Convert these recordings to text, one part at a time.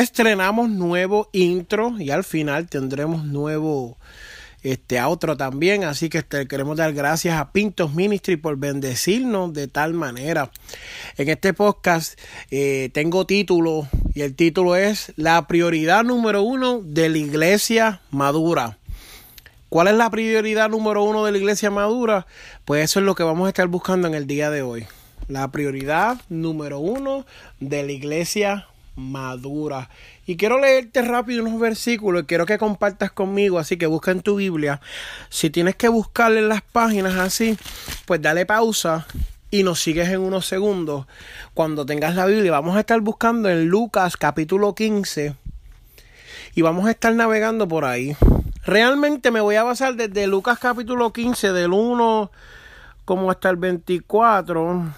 estrenamos nuevo intro y al final tendremos nuevo este outro también, así que este, queremos dar gracias a Pintos Ministry por bendecirnos de tal manera. En este podcast eh, tengo título y el título es La prioridad número uno de la iglesia madura. ¿Cuál es la prioridad número uno de la iglesia madura? Pues eso es lo que vamos a estar buscando en el día de hoy. La prioridad número uno de la iglesia madura. Y quiero leerte rápido unos versículos y quiero que compartas conmigo, así que busca en tu Biblia. Si tienes que buscarle en las páginas así, pues dale pausa y nos sigues en unos segundos. Cuando tengas la Biblia, vamos a estar buscando en Lucas capítulo 15 y vamos a estar navegando por ahí. Realmente me voy a basar desde Lucas capítulo 15 del 1 como hasta el 24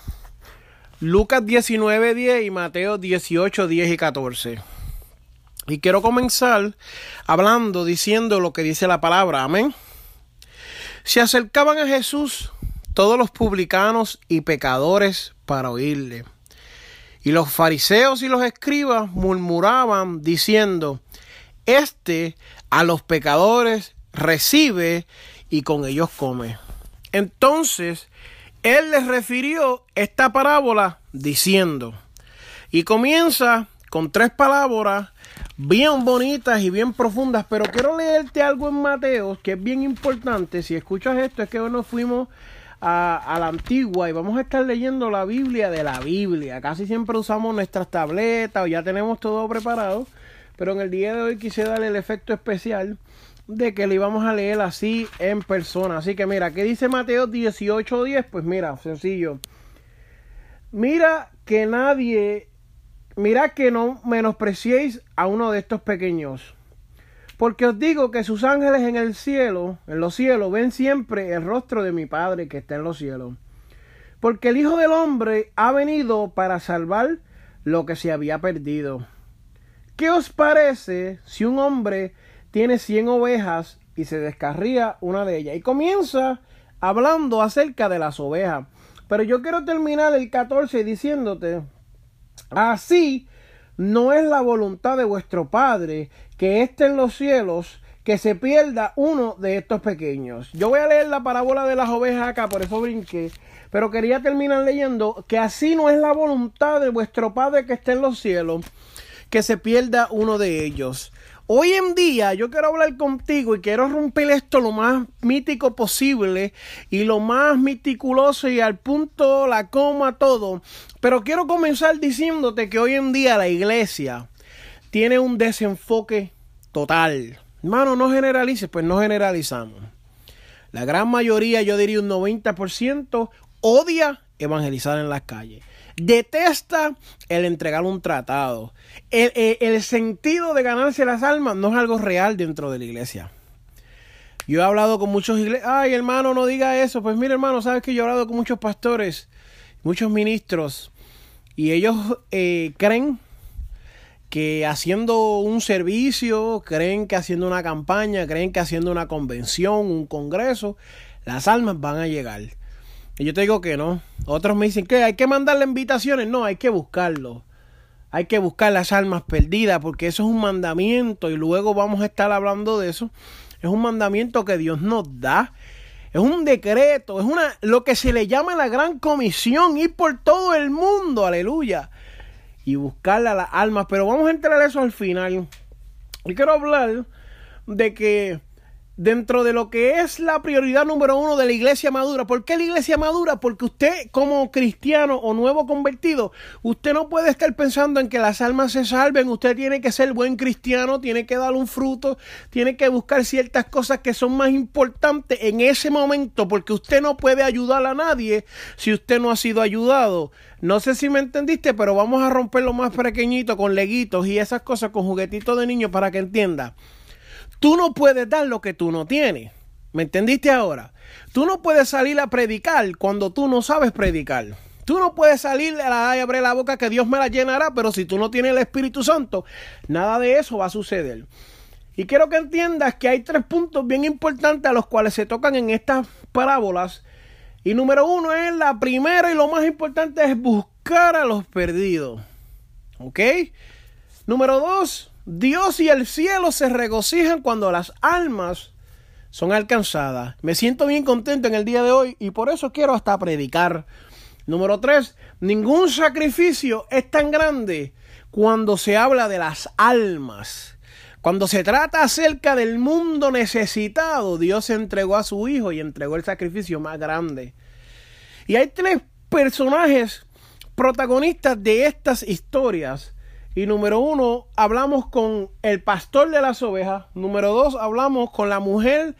Lucas 19, 10 y Mateo 18, 10 y 14. Y quiero comenzar hablando, diciendo lo que dice la palabra. Amén. Se acercaban a Jesús todos los publicanos y pecadores para oírle. Y los fariseos y los escribas murmuraban diciendo, Este a los pecadores recibe y con ellos come. Entonces él les refirió esta parábola diciendo, y comienza con tres palabras bien bonitas y bien profundas, pero quiero leerte algo en Mateo que es bien importante. Si escuchas esto, es que hoy nos fuimos a, la antigua y vamos a estar leyendo la Biblia de la Biblia. Casi siempre usamos nuestras tabletas o ya tenemos todo preparado, pero en el día de hoy quise darle el efecto especial de que le íbamos a leer así en persona. Así que mira, ¿qué dice Mateo 18:10? Pues mira, sencillo. Mira que nadie, mira que no menospreciéis a uno de estos pequeños. Porque os digo que sus ángeles en el cielo, en los cielos, ven siempre el rostro de mi Padre que está en los cielos. Porque el Hijo del Hombre ha venido para salvar lo que se había perdido. ¿Qué os parece si un hombre tiene 100 ovejas y se descarría una de ellas. Y comienza hablando acerca de las ovejas. Pero yo quiero terminar el 14 diciéndote, así no es la voluntad de vuestro Padre que esté en los cielos que se pierda uno de estos pequeños. Yo voy a leer la parábola de las ovejas acá, por eso brinqué. Pero quería terminar leyendo que así no es la voluntad de vuestro Padre que esté en los cielos que se pierda uno de ellos. Hoy en día yo quiero hablar contigo y quiero romper esto lo más mítico posible y lo más meticuloso y al punto, la coma, todo. Pero quiero comenzar diciéndote que hoy en día la iglesia tiene un desenfoque total. Hermano, no generalices, pues no generalizamos. La gran mayoría, yo diría un 90%, odia evangelizar en las calles detesta el entregar un tratado. El, sentido de ganarse las almas no es algo real dentro de la iglesia. Yo he hablado con muchos iglesias. Ay, hermano, no diga eso. Pues mire, hermano, sabes que yo he hablado con muchos pastores, muchos ministros, y ellos eh, creen que haciendo un servicio, creen que haciendo una campaña, creen que haciendo una convención, un congreso, las almas van a llegar. Y yo te digo que no. Otros me dicen que hay que mandarle invitaciones. No, hay que buscarlo. Hay que buscar las almas perdidas porque eso es un mandamiento y luego vamos a estar hablando de eso. Es un mandamiento que Dios nos da. Es un decreto, es una lo que se le llama la gran comisión, ir por todo el mundo, aleluya, y buscarle a las almas, pero vamos a entrar a eso al final. Y quiero hablar de que dentro de lo que es la prioridad número uno de la iglesia madura. ¿Por qué la iglesia madura? Porque usted como cristiano o nuevo convertido, usted no puede estar pensando en que las almas se salven, usted tiene que ser buen cristiano, tiene que dar un fruto, tiene que buscar ciertas cosas que son más importantes en ese momento, porque usted no puede ayudar a nadie si usted no ha sido ayudado. No sé si me entendiste, pero vamos a romperlo más pequeñito con leguitos y esas cosas con juguetitos de niños para que entienda. Tú no puedes dar lo que tú no tienes. ¿Me entendiste ahora? Tú no puedes salir a predicar cuando tú no sabes predicar. Tú no puedes salir a la, abrir la boca que Dios me la llenará, pero si tú no tienes el Espíritu Santo, nada de eso va a suceder. Y quiero que entiendas que hay tres puntos bien importantes a los cuales se tocan en estas parábolas. Y número uno es la primera y lo más importante es buscar a los perdidos. ¿Ok? Número dos, Dios y el cielo se regocijan cuando las almas son alcanzadas. Me siento bien contento en el día de hoy y por eso quiero hasta predicar. Número tres, ningún sacrificio es tan grande cuando se habla de las almas. Cuando se trata acerca del mundo necesitado, Dios entregó a su Hijo y entregó el sacrificio más grande. Y hay tres personajes protagonistas de estas historias y número uno, hablamos con el pastor de las ovejas. Número dos, hablamos con la mujer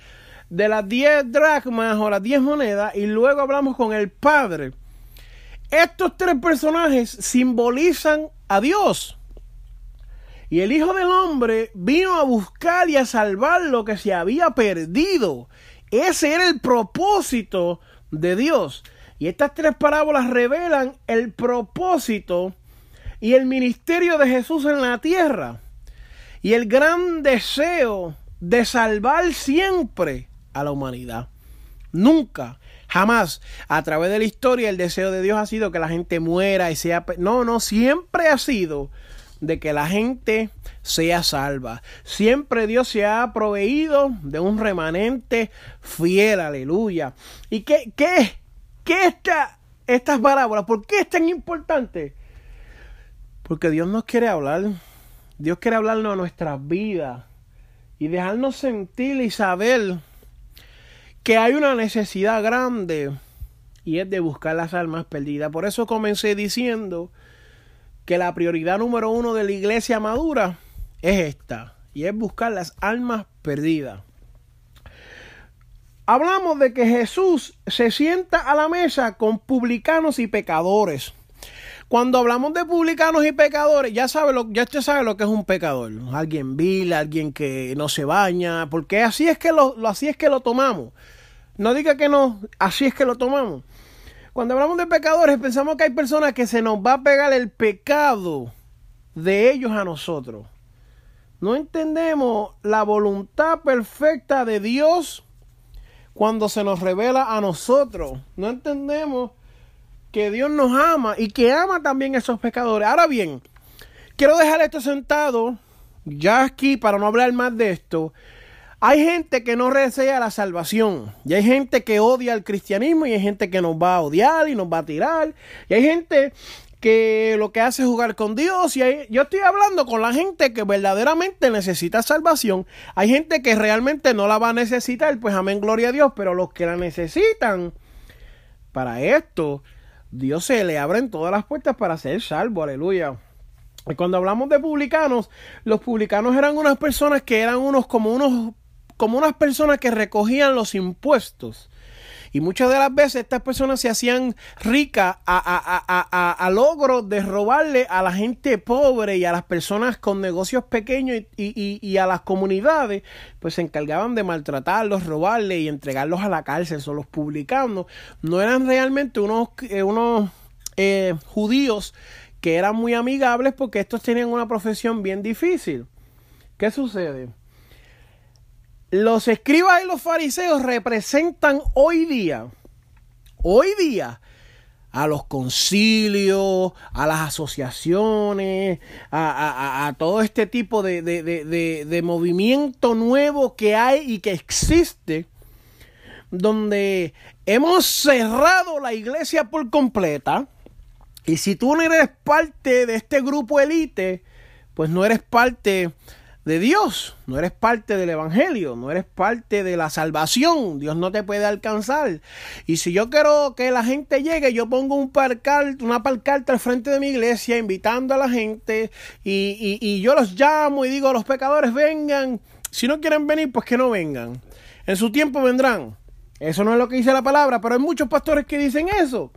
de las diez dracmas o las diez monedas. Y luego hablamos con el padre. Estos tres personajes simbolizan a Dios. Y el Hijo del Hombre vino a buscar y a salvar lo que se había perdido. Ese era el propósito de Dios. Y estas tres parábolas revelan el propósito y el ministerio de Jesús en la tierra y el gran deseo de salvar siempre a la humanidad. Nunca, jamás, a través de la historia, el deseo de Dios ha sido que la gente muera y sea... No, no, siempre ha sido de que la gente sea salva. Siempre Dios se ha proveído de un remanente fiel, aleluya. ¿Y qué, qué, qué esta, estas parábolas? ¿Por qué es tan importante? Porque Dios nos quiere hablar. Dios quiere hablarnos a nuestras vidas y dejarnos sentir y saber que hay una necesidad grande y es de buscar las almas perdidas. Por eso comencé diciendo que la prioridad número uno de la iglesia madura es esta y es buscar las almas perdidas. Hablamos de que Jesús se sienta a la mesa con publicanos y pecadores. Cuando hablamos de publicanos y pecadores, ya sabe lo, ya usted sabe lo que es un pecador. Alguien vil, alguien que no se baña, porque así es que lo, así es que lo tomamos. No diga que no, así es que lo tomamos. Cuando hablamos de pecadores, pensamos que hay personas que se nos va a pegar el pecado de ellos a nosotros. No entendemos la voluntad perfecta de Dios cuando se nos revela a nosotros. No entendemos que Dios nos ama y que ama también a esos pecadores. Ahora bien, quiero dejar esto sentado ya aquí para no hablar más de esto. Hay gente que no desea la salvación. Y hay gente que odia el cristianismo y hay gente que nos va a odiar y nos va a tirar. Y hay gente que lo que hace es jugar con Dios. Y yo estoy hablando con la gente que verdaderamente necesita salvación. Hay gente que realmente no la va a necesitar, pues amén, gloria a Dios. Pero los que la necesitan para esto Dios se le abren todas las puertas para ser salvo, aleluya. Y cuando hablamos de publicanos, los publicanos eran unas personas que eran unos como unos como unas personas que recogían los impuestos. Y muchas de las veces estas personas se hacían ricas a, a, a, logro de robarle a la gente pobre y a las personas con negocios pequeños y, y, a las comunidades, pues se encargaban de maltratarlos, robarle y entregarlos a la cárcel. Son los publicanos. No eran realmente unos, eh, unos eh, judíos que eran muy amigables porque estos tenían una profesión bien difícil. ¿Qué sucede? Los escribas y los fariseos representan hoy día, hoy día, a los concilios, a las asociaciones, a, todo este tipo de, de, movimiento nuevo que hay y que existe, donde hemos cerrado la iglesia por completa. Y si tú no eres parte de este grupo élite, pues no eres parte de Dios, no eres parte del Evangelio, no eres parte de la salvación, Dios no te puede alcanzar. Y si yo quiero que la gente llegue, yo pongo un parcal, una parcarta al frente de mi iglesia invitando a la gente y, y yo los llamo y digo los pecadores vengan, si no quieren venir, pues que no vengan. En su tiempo vendrán. Eso no es lo que dice la palabra, pero hay muchos pastores que dicen eso.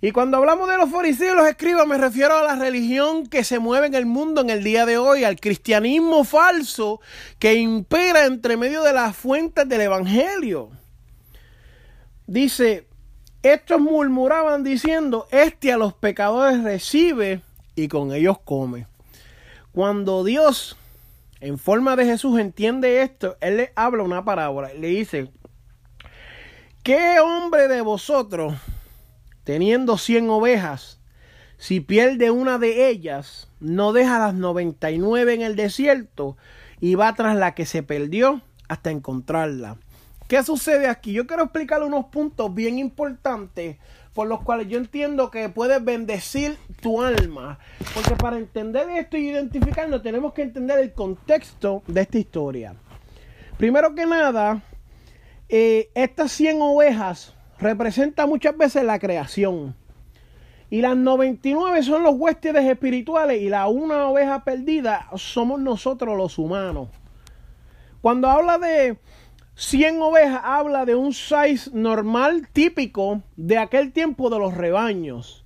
Y cuando hablamos de los fariseos y los escribas, me refiero a la religión que se mueve en el mundo en el día de hoy, al cristianismo falso que impera entre medio de las fuentes del Evangelio. Dice, estos murmuraban diciendo, este a los pecadores recibe y con ellos come. Cuando Dios, en forma de Jesús, entiende esto, Él le habla una parábola, le dice, ¿qué hombre de vosotros teniendo cien ovejas, si pierde una de ellas, no deja las noventa y nueve en el desierto y va tras la que se perdió hasta encontrarla. ¿Qué sucede aquí? Yo quiero explicarle unos puntos bien importantes por los cuales yo entiendo que puedes bendecir tu alma. Porque para entender esto y identificarlo tenemos que entender el contexto de esta historia. Primero que nada, eh, estas 100 ovejas representa muchas veces la creación. Y las 99 son los huéspedes espirituales y la una oveja perdida somos nosotros los humanos. Cuando habla de 100 ovejas, habla de un size normal típico de aquel tiempo de los rebaños.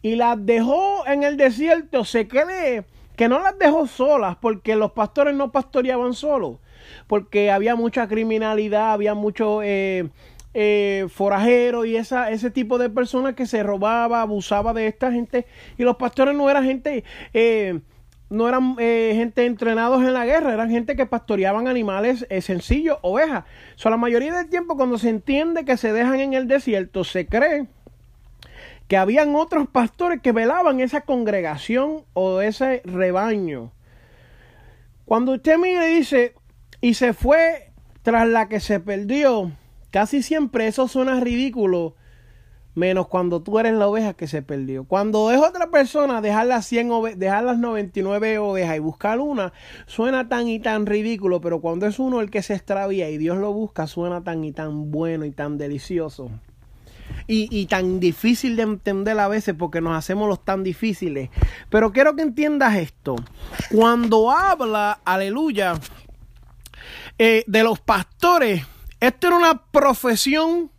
Y las dejó en el desierto, se cree que no las dejó solas porque los pastores no pastoreaban solos, porque había mucha criminalidad, había mucho... Eh, eh, forajeros y esa, ese tipo de personas que se robaba, abusaba de esta gente. Y los pastores no eran gente, eh, no eran eh, gente entrenados en la guerra, eran gente que pastoreaban animales eh, sencillos, ovejas. So, la mayoría del tiempo cuando se entiende que se dejan en el desierto, se cree que habían otros pastores que velaban esa congregación o ese rebaño. Cuando usted mire dice, y se fue tras la que se perdió, Casi siempre eso suena ridículo, menos cuando tú eres la oveja que se perdió. Cuando es otra persona dejar las, 100 dejar las 99 ovejas y buscar una, suena tan y tan ridículo, pero cuando es uno el que se extravía y Dios lo busca, suena tan y tan bueno y tan delicioso. Y, y, tan difícil de entender a veces porque nos hacemos los tan difíciles. Pero quiero que entiendas esto. Cuando habla, aleluya, eh, de los pastores, esta era una profesión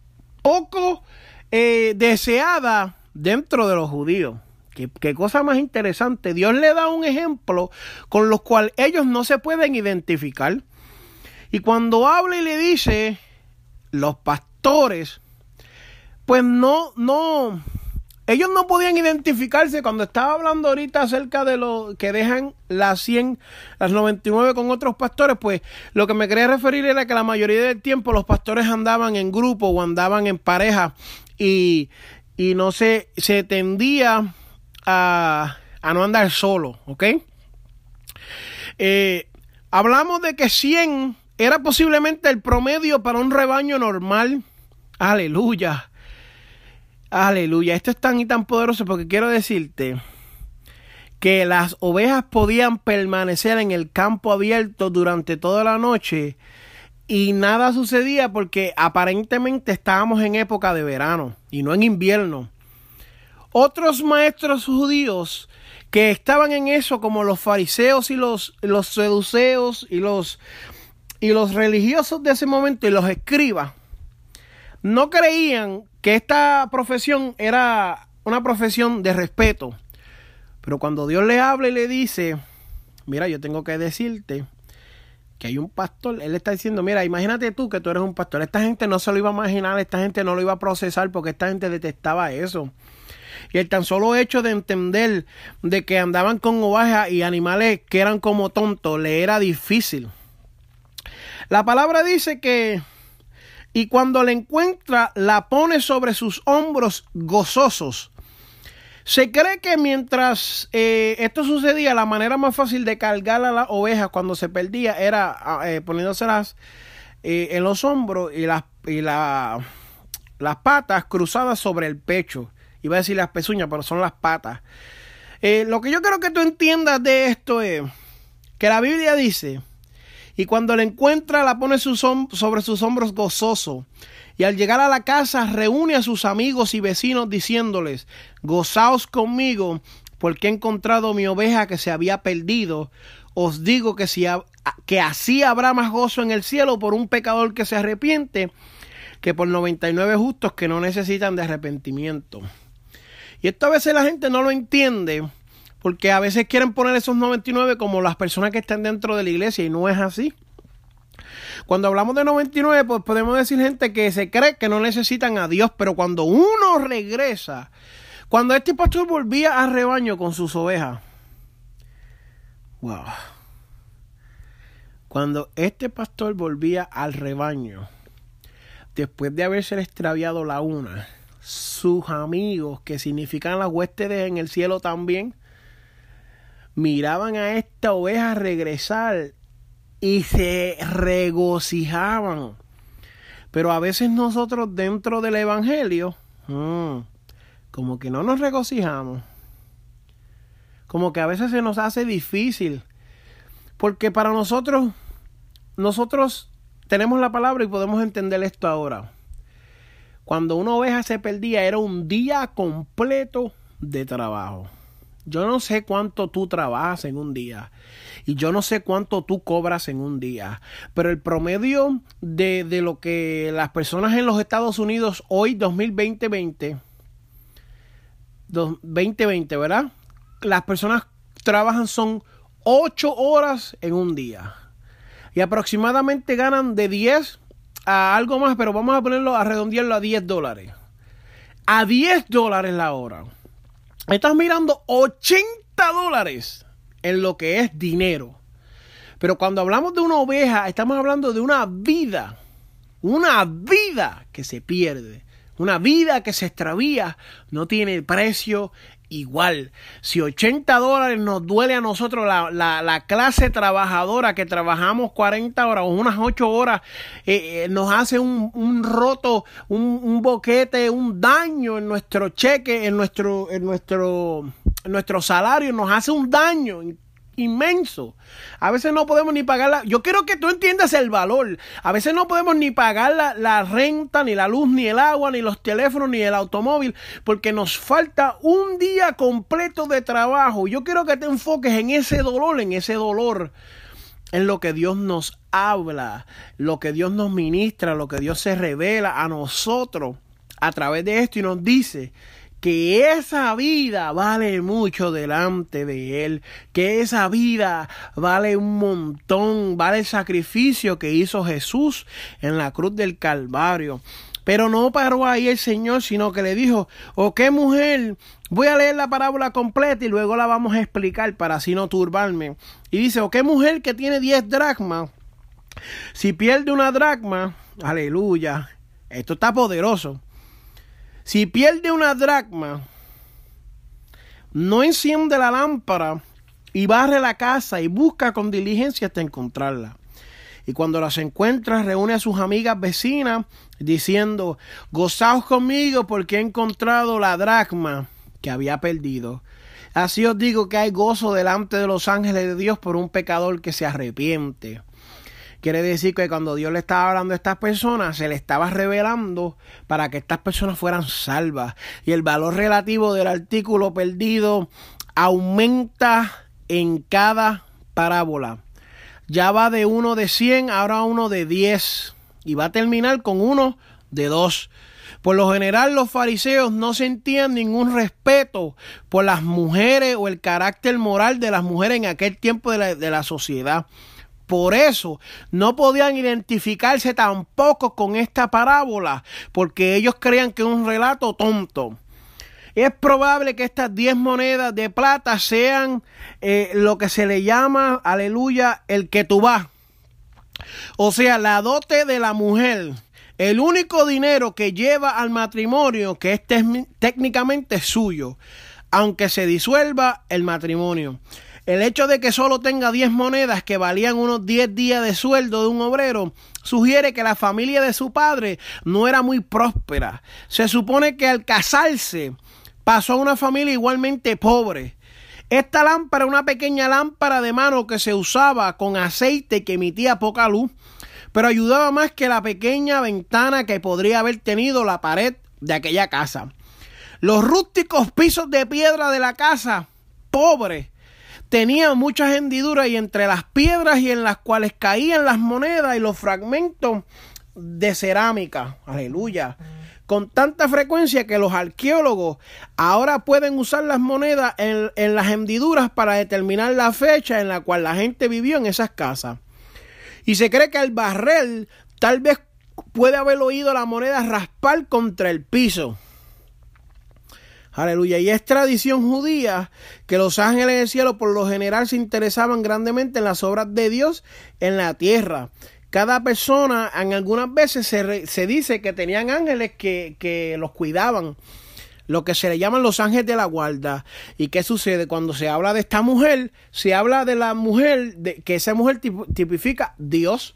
poco eh, deseada dentro de los judíos. Qué, cosa más interesante. Dios le da un ejemplo con los cual ellos no se pueden identificar. Y cuando habla y le dice, los pastores, pues no, no, ellos no podían identificarse cuando estaba hablando ahorita acerca de lo que dejan las 100, las 99 con otros pastores, pues lo que me quería referir era que la mayoría del tiempo los pastores andaban en grupo o andaban en pareja y, y no se, se tendía a, a no andar solo, ¿ok? Eh, hablamos de que 100 era posiblemente el promedio para un rebaño normal. Aleluya. Aleluya, esto es tan y tan poderoso porque quiero decirte que las ovejas podían permanecer en el campo abierto durante toda la noche y nada sucedía porque aparentemente estábamos en época de verano y no en invierno. Otros maestros judíos que estaban en eso como los fariseos y los, los seduceos y los, y los religiosos de ese momento y los escribas no creían que esta profesión era una profesión de respeto. Pero cuando Dios le habla y le dice, mira, yo tengo que decirte que hay un pastor, él está diciendo, mira, imagínate tú que tú eres un pastor. Esta gente no se lo iba a imaginar, esta gente no lo iba a procesar porque esta gente detestaba eso. Y el tan solo hecho de entender de que andaban con ovejas y animales que eran como tontos, le era difícil. La palabra dice que y cuando la encuentra la pone sobre sus hombros gozosos. Se cree que mientras eh, esto sucedía, la manera más fácil de cargar a la oveja cuando se perdía era ah, eh, poniéndoselas eh, en los hombros y, las, y las patas cruzadas sobre el pecho. Iba a decir las pezuñas, pero son las patas. lo que yo quiero que tú entiendas de esto es que la Biblia dice, y cuando la encuentra la pone sobre sus hombros gozoso, y al llegar a la casa reúne a sus amigos y vecinos diciéndoles, gozaos conmigo, porque he encontrado mi oveja que se había perdido. Os digo que, si, que así habrá más gozo en el cielo por un pecador que se arrepiente que por 99 justos que no necesitan de arrepentimiento. Y esto a veces la gente no lo entiende porque a veces quieren poner esos 99 como las personas que están dentro de la iglesia y no es así. Cuando hablamos de 99, pues podemos decir gente que se cree que no necesitan a Dios, pero cuando uno regresa, cuando este pastor volvía al rebaño con sus ovejas, wow. Cuando este pastor volvía al rebaño, después de haberse extraviado la una, sus amigos, que significan las huéspedes en el cielo también, miraban a esta oveja regresar y se regocijaban. Pero a veces nosotros dentro del Evangelio, mm, como que no nos regocijamos. Como que a veces se nos hace difícil. Porque para nosotros, nosotros tenemos la palabra y podemos entender esto ahora. Cuando una oveja se perdía era un día completo de trabajo. Yo no sé cuánto tú trabajas en un día y yo no sé cuánto tú cobras en un día, pero el promedio de, de lo que las personas en los Estados Unidos hoy 2020, 2020, ¿verdad? Las personas trabajan son 8 horas en un día y aproximadamente ganan de 10 a algo más, pero vamos a ponerlo a redondearlo a 10 dólares. A 10 dólares la hora. Estás mirando 80 dólares en lo que es dinero. Pero cuando hablamos de una oveja, estamos hablando de una vida. Una vida que se pierde. Una vida que se extravía. No tiene precio igual. Si 80 dólares nos duele a nosotros, la, clase trabajadora que trabajamos 40 horas o unas 8 horas, eh, eh, nos hace un, roto, un, boquete, un daño en nuestro cheque, en nuestro, en nuestro, en nuestro salario, nos hace un daño inmenso. A veces no podemos ni pagar la... Yo quiero que tú entiendas el valor. A veces no podemos ni pagar la, la, renta, ni la luz, ni el agua, ni los teléfonos, ni el automóvil, porque nos falta un día completo de trabajo. Yo quiero que te enfoques en ese dolor, en ese dolor, en lo que Dios nos habla, lo que Dios nos ministra, lo que Dios se revela a nosotros a través de esto y nos dice que esa vida vale mucho delante de Él, que esa vida vale un montón, vale el sacrificio que hizo Jesús en la cruz del Calvario. Pero no paró ahí el Señor, sino que le dijo, ¿o oh, qué mujer? Voy a leer la parábola completa y luego la vamos a explicar para así no turbarme. Y dice, ¿o oh, qué mujer que tiene 10 dracmas? Si pierde una dracma, aleluya, esto está poderoso. Si pierde una dracma, no enciende la lámpara y barre la casa y busca con diligencia hasta encontrarla. Y cuando las encuentra, reúne a sus amigas vecinas diciendo, gozaos conmigo porque he encontrado la dracma que había perdido. Así os digo que hay gozo delante de los ángeles de Dios por un pecador que se arrepiente. Quiere decir que cuando Dios le estaba hablando a estas personas, se le estaba revelando para que estas personas fueran salvas. Y el valor relativo del artículo perdido aumenta en cada parábola. Ya va de uno de 100, ahora uno de 10. Y va a terminar con uno de 2. Por lo general los fariseos no sentían ningún respeto por las mujeres o el carácter moral de las mujeres en aquel tiempo de la, de la sociedad. Por eso no podían identificarse tampoco con esta parábola, porque ellos creían que es un relato tonto. Es probable que estas 10 monedas de plata sean eh, lo que se le llama, aleluya, el que tú vas. O sea, la dote de la mujer. El único dinero que lleva al matrimonio que es técnicamente suyo, aunque se disuelva el matrimonio. El hecho de que solo tenga 10 monedas que valían unos 10 días de sueldo de un obrero sugiere que la familia de su padre no era muy próspera. Se supone que al casarse pasó a una familia igualmente pobre. Esta lámpara una pequeña lámpara de mano que se usaba con aceite que emitía poca luz, pero ayudaba más que la pequeña ventana que podría haber tenido la pared de aquella casa. Los rústicos pisos de piedra de la casa, pobre, tenían muchas hendiduras y entre las piedras y en las cuales caían las monedas y los fragmentos de cerámica. Aleluya con tanta frecuencia que los arqueólogos ahora pueden usar las monedas en, las hendiduras para determinar la fecha en la cual la gente vivió en esas casas. Y se cree que el barrel tal vez puede haber oído la moneda raspar contra el piso. Aleluya. Y es tradición judía que los ángeles del cielo por lo general se interesaban grandemente en las obras de Dios en la tierra cada persona, en algunas veces se, dice que tenían ángeles que, los cuidaban lo que se le llaman los ángeles de la guarda. ¿Y qué sucede? Cuando se habla de esta mujer, se habla de la mujer, que esa mujer tipifica Dios.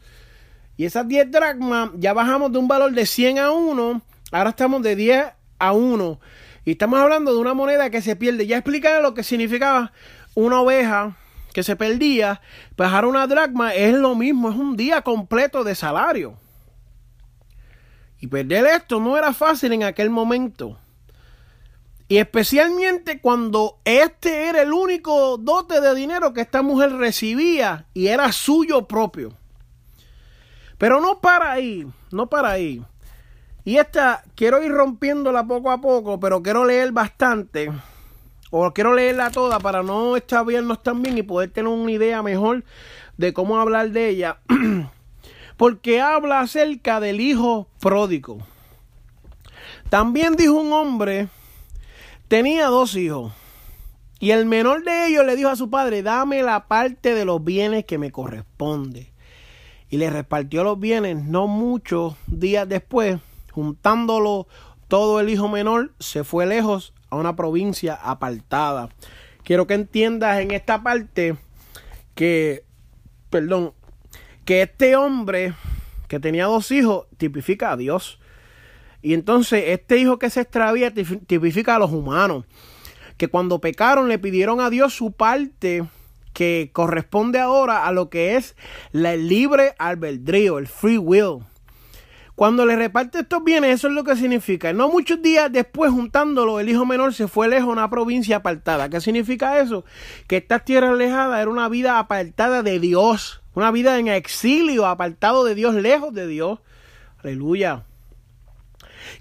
Y esas 10 dracmas, ya bajamos de un valor de 100 a 1, ahora estamos de 10 a 1. Y estamos hablando de una moneda que se pierde. Ya explicaré lo que significaba una oveja, que se perdía, bajar una dracma es lo mismo, es un día completo de salario. Y perder esto no era fácil en aquel momento. Y especialmente cuando este era el único dote de dinero que esta mujer recibía y era suyo propio. Pero no para ahí, no para ahí. Y esta quiero ir rompiéndola poco a poco, pero quiero leer bastante o quiero leerla toda para no extraviarnos también y poder tener una idea mejor de cómo hablar de ella. Porque habla acerca del hijo pródigo. También dijo un hombre, tenía dos hijos. Y el menor de ellos le dijo a su padre, dame la parte de los bienes que me corresponde. Y le repartió los bienes no muchos días después, juntándolo todo el hijo menor, se fue lejos a una provincia apartada. Quiero que entiendas en esta parte que, perdón, que este hombre que tenía dos hijos tipifica a Dios. Y entonces este hijo que se extravía tipifica a los humanos. Que cuando pecaron le pidieron a Dios su parte que corresponde ahora a lo que es el libre albedrío, el free will. Cuando le reparte estos bienes, eso es lo que significa. No muchos días después, juntándolo, el hijo menor se fue lejos a una provincia apartada. ¿Qué significa eso? Que esta tierra alejada era una vida apartada de Dios. Una vida en exilio, apartado de Dios, lejos de Dios. Aleluya.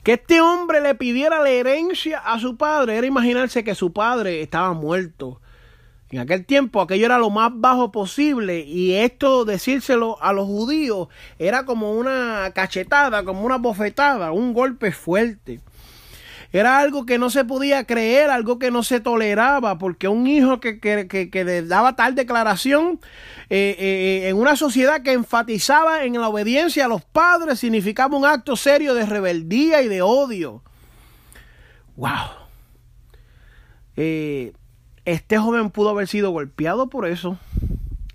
Que este hombre le pidiera la herencia a su padre era imaginarse que su padre estaba muerto en aquel tiempo aquello era lo más bajo posible y esto decírselo a los judíos era como una cachetada, como una bofetada, un golpe fuerte. Era algo que no se podía creer, algo que no se toleraba, porque un hijo que, que, daba tal declaración eh, eh, en una sociedad que enfatizaba en la obediencia a los padres significaba un acto serio de rebeldía y de odio. ¡Wow! Eh, este joven pudo haber sido golpeado por eso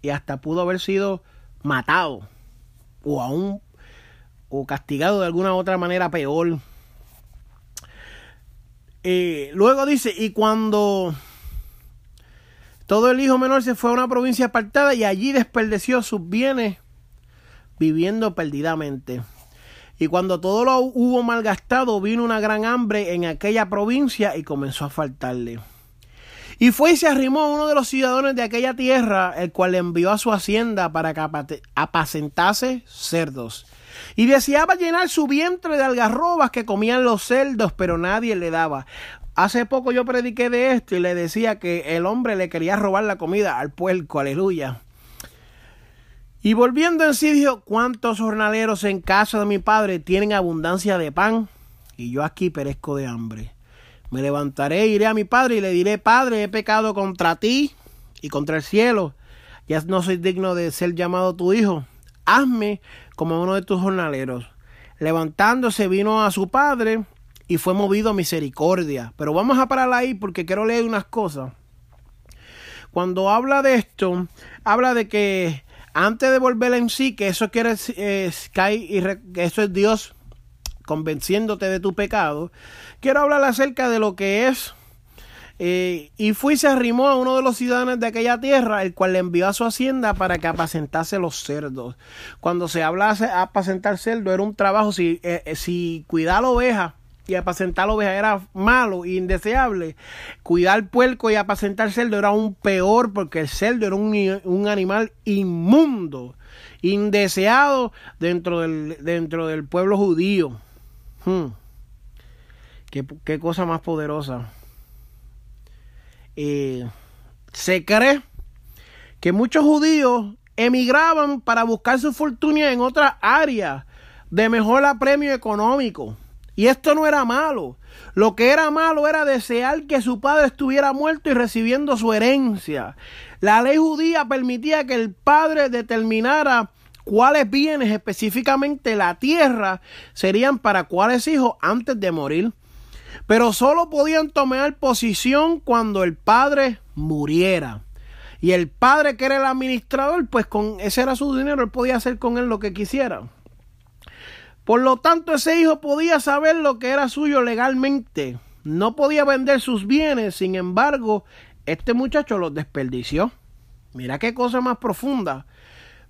y hasta pudo haber sido matado o aún o castigado de alguna otra manera peor. Eh, luego dice, y cuando todo el hijo menor se fue a una provincia apartada y allí desperdeció sus bienes viviendo perdidamente. Y cuando todo lo hubo malgastado, vino una gran hambre en aquella provincia y comenzó a faltarle. Y fue y se arrimó a uno de los ciudadanos de aquella tierra, el cual le envió a su hacienda para que apacentase cerdos. Y deseaba llenar su vientre de algarrobas que comían los cerdos, pero nadie le daba. Hace poco yo prediqué de esto y le decía que el hombre le quería robar la comida al puerco, aleluya. Y volviendo en sí dijo, ¿cuántos jornaleros en casa de mi padre tienen abundancia de pan? Y yo aquí perezco de hambre. Me levantaré, iré a mi padre y le diré, Padre, he pecado contra ti y contra el cielo. Ya no soy digno de ser llamado tu hijo. Hazme como uno de tus jornaleros. Levantándose vino a su padre y fue movido a misericordia. Pero vamos a parar ahí porque quiero leer unas cosas. Cuando habla de esto, habla de que antes de volver en sí, que eso quiere eh, y que eso es Dios convenciéndote de tu pecado, quiero hablar acerca de lo que es Eh, y fue y se arrimó a uno de los ciudadanos de aquella tierra, el cual le envió a su hacienda para que apacentase los cerdos. Cuando se habla apacentar cerdo, era un trabajo, si, eh, eh, si cuidar la oveja y apacentar la oveja era malo e indeseable, cuidar puerco y apacentar cerdo era aún peor porque el cerdo era un, un animal inmundo, indeseado dentro del, dentro del pueblo judío. Hmm. Qué, qué cosa más poderosa. Eh, se cree que muchos judíos emigraban para buscar su fortuna en otras áreas de mejor apremio económico. Y esto no era malo. Lo que era malo era desear que su padre estuviera muerto y recibiendo su herencia. La ley judía permitía que el padre determinara cuáles bienes, específicamente la tierra, serían para cuáles hijos antes de morir pero solo podían tomar posición cuando el padre muriera. Y el padre que era el administrador, pues con ese era su dinero, él podía hacer con él lo que quisiera. Por lo tanto, ese hijo podía saber lo que era suyo legalmente. No podía vender sus bienes, sin embargo, este muchacho los desperdició. Mira qué cosa más profunda.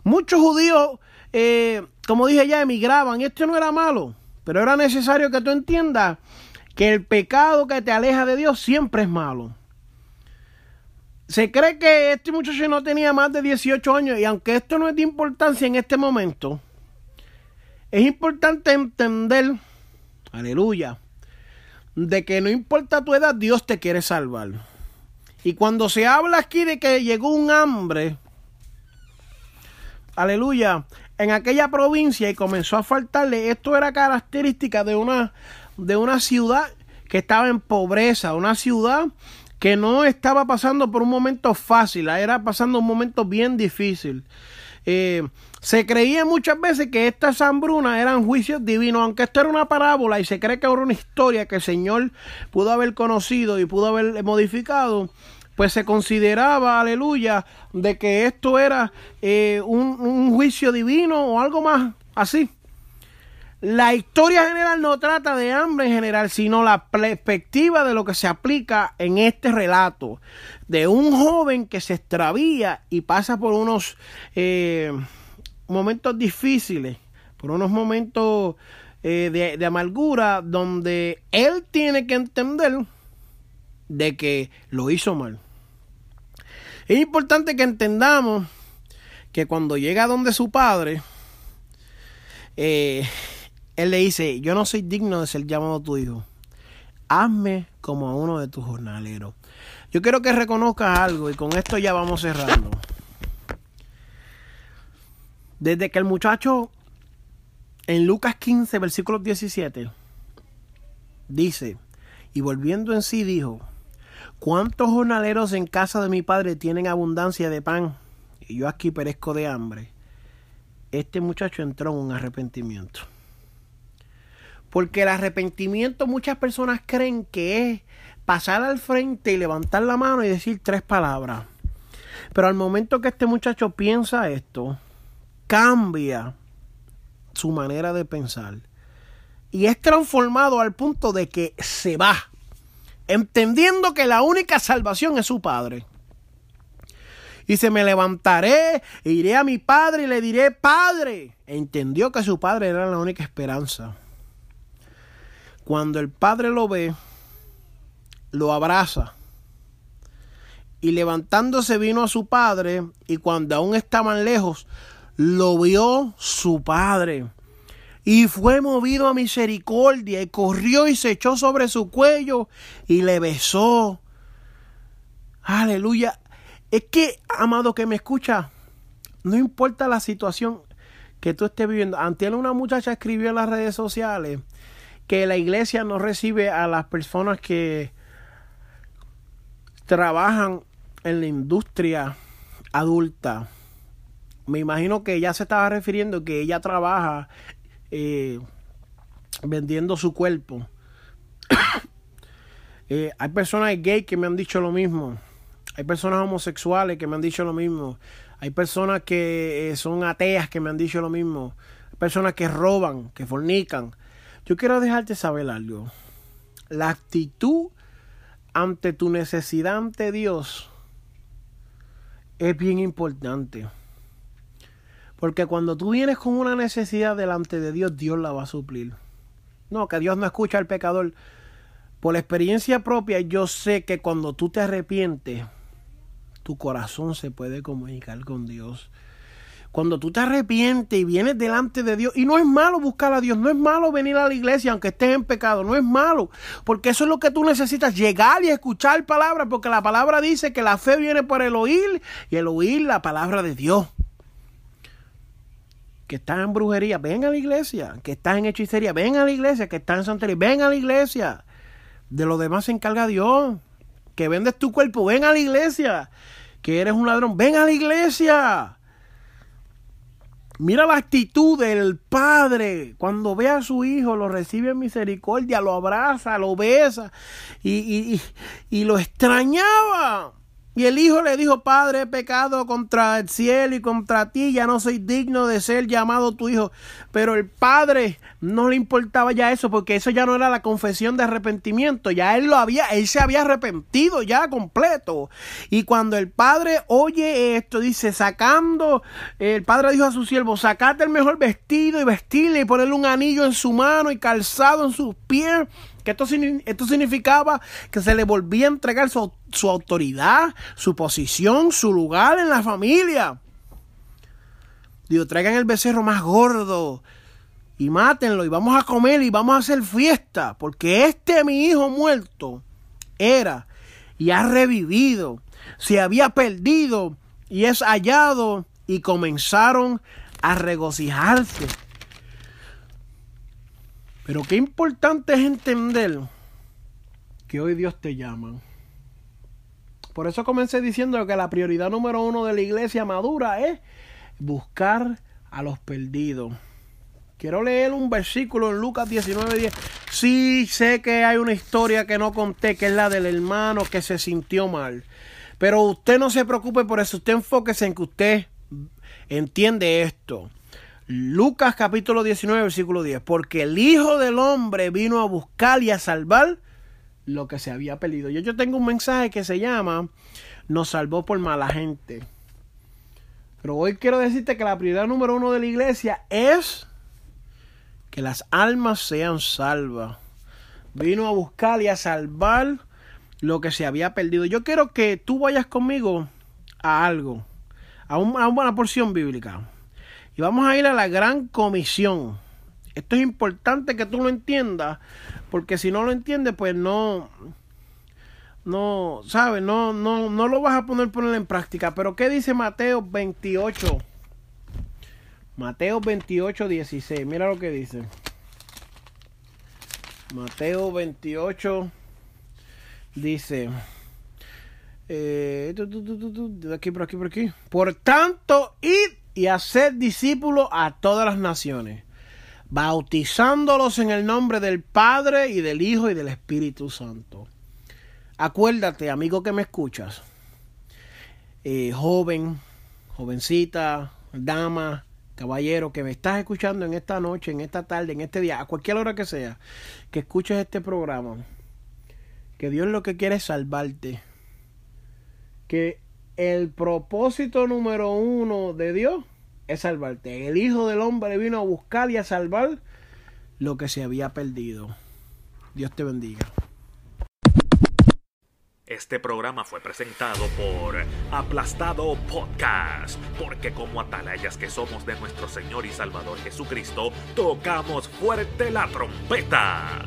Muchos judíos, eh, como dije ya, emigraban. Esto no era malo, pero era necesario que tú entiendas que el pecado que te aleja de Dios siempre es malo. Se cree que este muchacho no tenía más de 18 años y aunque esto no es de importancia en este momento, es importante entender, aleluya, de que no importa tu edad, Dios te quiere salvar. Y cuando se habla aquí de que llegó un hambre, aleluya, en aquella provincia y comenzó a faltarle, esto era característica de una de una ciudad que estaba en pobreza, una ciudad que no estaba pasando por un momento fácil, era pasando un momento bien difícil. Eh, se creía muchas veces que estas hambrunas eran juicios divinos, aunque esto era una parábola y se cree que era una historia que el Señor pudo haber conocido y pudo haber modificado, pues se consideraba, aleluya, de que esto era eh, un, juicio divino o algo más así. La historia general no trata de hambre en general, sino la perspectiva de lo que se aplica en este relato de un joven que se extravía y pasa por unos eh, momentos difíciles, por unos momentos eh, de amargura, donde él tiene que entender de que lo hizo mal. Es importante que entendamos que cuando llega donde su padre, eh, él le dice, yo no soy digno de ser llamado tu hijo. Hazme como a uno de tus jornaleros. Yo quiero que reconozcas algo y con esto ya vamos cerrando. Desde que el muchacho en Lucas 15, versículo 17, dice, y volviendo en sí dijo, ¿cuántos jornaleros en casa de mi padre tienen abundancia de pan y yo aquí perezco de hambre? Este muchacho entró en un arrepentimiento. Porque el arrepentimiento muchas personas creen que es pasar al frente y levantar la mano y decir tres palabras. Pero al momento que este muchacho piensa esto, cambia su manera de pensar. Y es transformado al punto de que se va, entendiendo que la única salvación es su Padre. Y se me levantaré, e iré a mi Padre y le diré, Padre. Entendió que su Padre era la única esperanza. Cuando el padre lo ve, lo abraza. Y levantándose vino a su padre, y cuando aún estaban lejos, lo vio su padre. Y fue movido a misericordia, y corrió y se echó sobre su cuello, y le besó. Aleluya. Es que, amado que me escucha, no importa la situación que tú estés viviendo. Ante una muchacha escribió en las redes sociales que la iglesia no recibe a las personas que trabajan en la industria adulta. Me imagino que ella se estaba refiriendo que ella trabaja eh, vendiendo su cuerpo. Eh, hay personas gay que me han dicho lo mismo. Hay personas homosexuales que me han dicho lo mismo. Hay personas que eh, son ateas que me han dicho lo mismo. Hay personas que roban, que fornican. Yo quiero dejarte saber algo. La actitud ante tu necesidad ante Dios es bien importante. Porque cuando tú vienes con una necesidad delante de Dios, Dios la va a suplir. No, que Dios no escucha al pecador. Por experiencia propia, yo sé que cuando tú te arrepientes, tu corazón se puede comunicar con Dios. Cuando tú te arrepientes y vienes delante de Dios, y no es malo buscar a Dios, no es malo venir a la iglesia aunque estés en pecado, no es malo, porque eso es lo que tú necesitas, llegar y escuchar palabra, porque la palabra dice que la fe viene por el oír y el oír la palabra de Dios. Que estás en brujería, ven a la iglesia. Que estás en hechicería, ven a la iglesia. Que estás en santería, ven a la iglesia. De lo demás se encarga Dios. Que vendes tu cuerpo, ven a la iglesia. Que eres un ladrón, ven a la iglesia. Mira la actitud del padre cuando ve a su hijo, lo recibe en misericordia, lo abraza, lo besa y, y, y lo extrañaba. Y el hijo le dijo, Padre, he pecado contra el cielo y contra ti, ya no soy digno de ser llamado tu hijo. Pero el padre no le importaba ya eso, porque eso ya no era la confesión de arrepentimiento, ya él lo había, él se había arrepentido ya completo. Y cuando el padre oye esto, dice, sacando, el padre dijo a su siervo, sacate el mejor vestido y vestirle y ponerle un anillo en su mano y calzado en sus pies que esto, esto significaba que se le volvía a entregar su, su autoridad, su posición, su lugar en la familia. Digo, traigan el becerro más gordo y mátenlo y vamos a comer y vamos a hacer fiesta, porque este mi hijo muerto era y ha revivido, se había perdido y es hallado y comenzaron a regocijarse. Pero qué importante es entender que hoy Dios te llama. Por eso comencé diciendo que la prioridad número uno de la iglesia madura es buscar a los perdidos. Quiero leer un versículo en Lucas 19:10. Sí, sé que hay una historia que no conté, que es la del hermano que se sintió mal. Pero usted no se preocupe por eso. Usted enfóquese en que usted entiende esto. Lucas capítulo 19, versículo 10. Porque el Hijo del Hombre vino a buscar y a salvar lo que se había perdido. Yo, yo tengo un mensaje que se llama Nos salvó por mala gente. Pero hoy quiero decirte que la prioridad número uno de la iglesia es que las almas sean salvas. Vino a buscar y a salvar lo que se había perdido. Yo quiero que tú vayas conmigo a algo, a, a una porción bíblica. Y vamos a ir a la gran comisión. Esto es importante que tú lo entiendas, porque si no lo entiendes, pues no, no, sabes, no, no, no lo vas a poner poner en práctica. Pero ¿qué dice Mateo 28? Mateo 28, 16. Mira lo que dice. Mateo 28 dice. Eh, aquí, por aquí, por aquí. Por tanto, id y hacer discípulos a todas las naciones, bautizándolos en el nombre del Padre y del Hijo y del Espíritu Santo. Acuérdate, amigo que me escuchas, eh, joven, jovencita, dama, caballero, que me estás escuchando en esta noche, en esta tarde, en este día, a cualquier hora que sea, que escuches este programa, que Dios lo que quiere es salvarte, que el propósito número uno de Dios es salvarte. El Hijo del Hombre vino a buscar y a salvar lo que se había perdido. Dios te bendiga. Este programa fue presentado por Aplastado Podcast, porque como atalayas que somos de nuestro Señor y Salvador Jesucristo, tocamos fuerte la trompeta.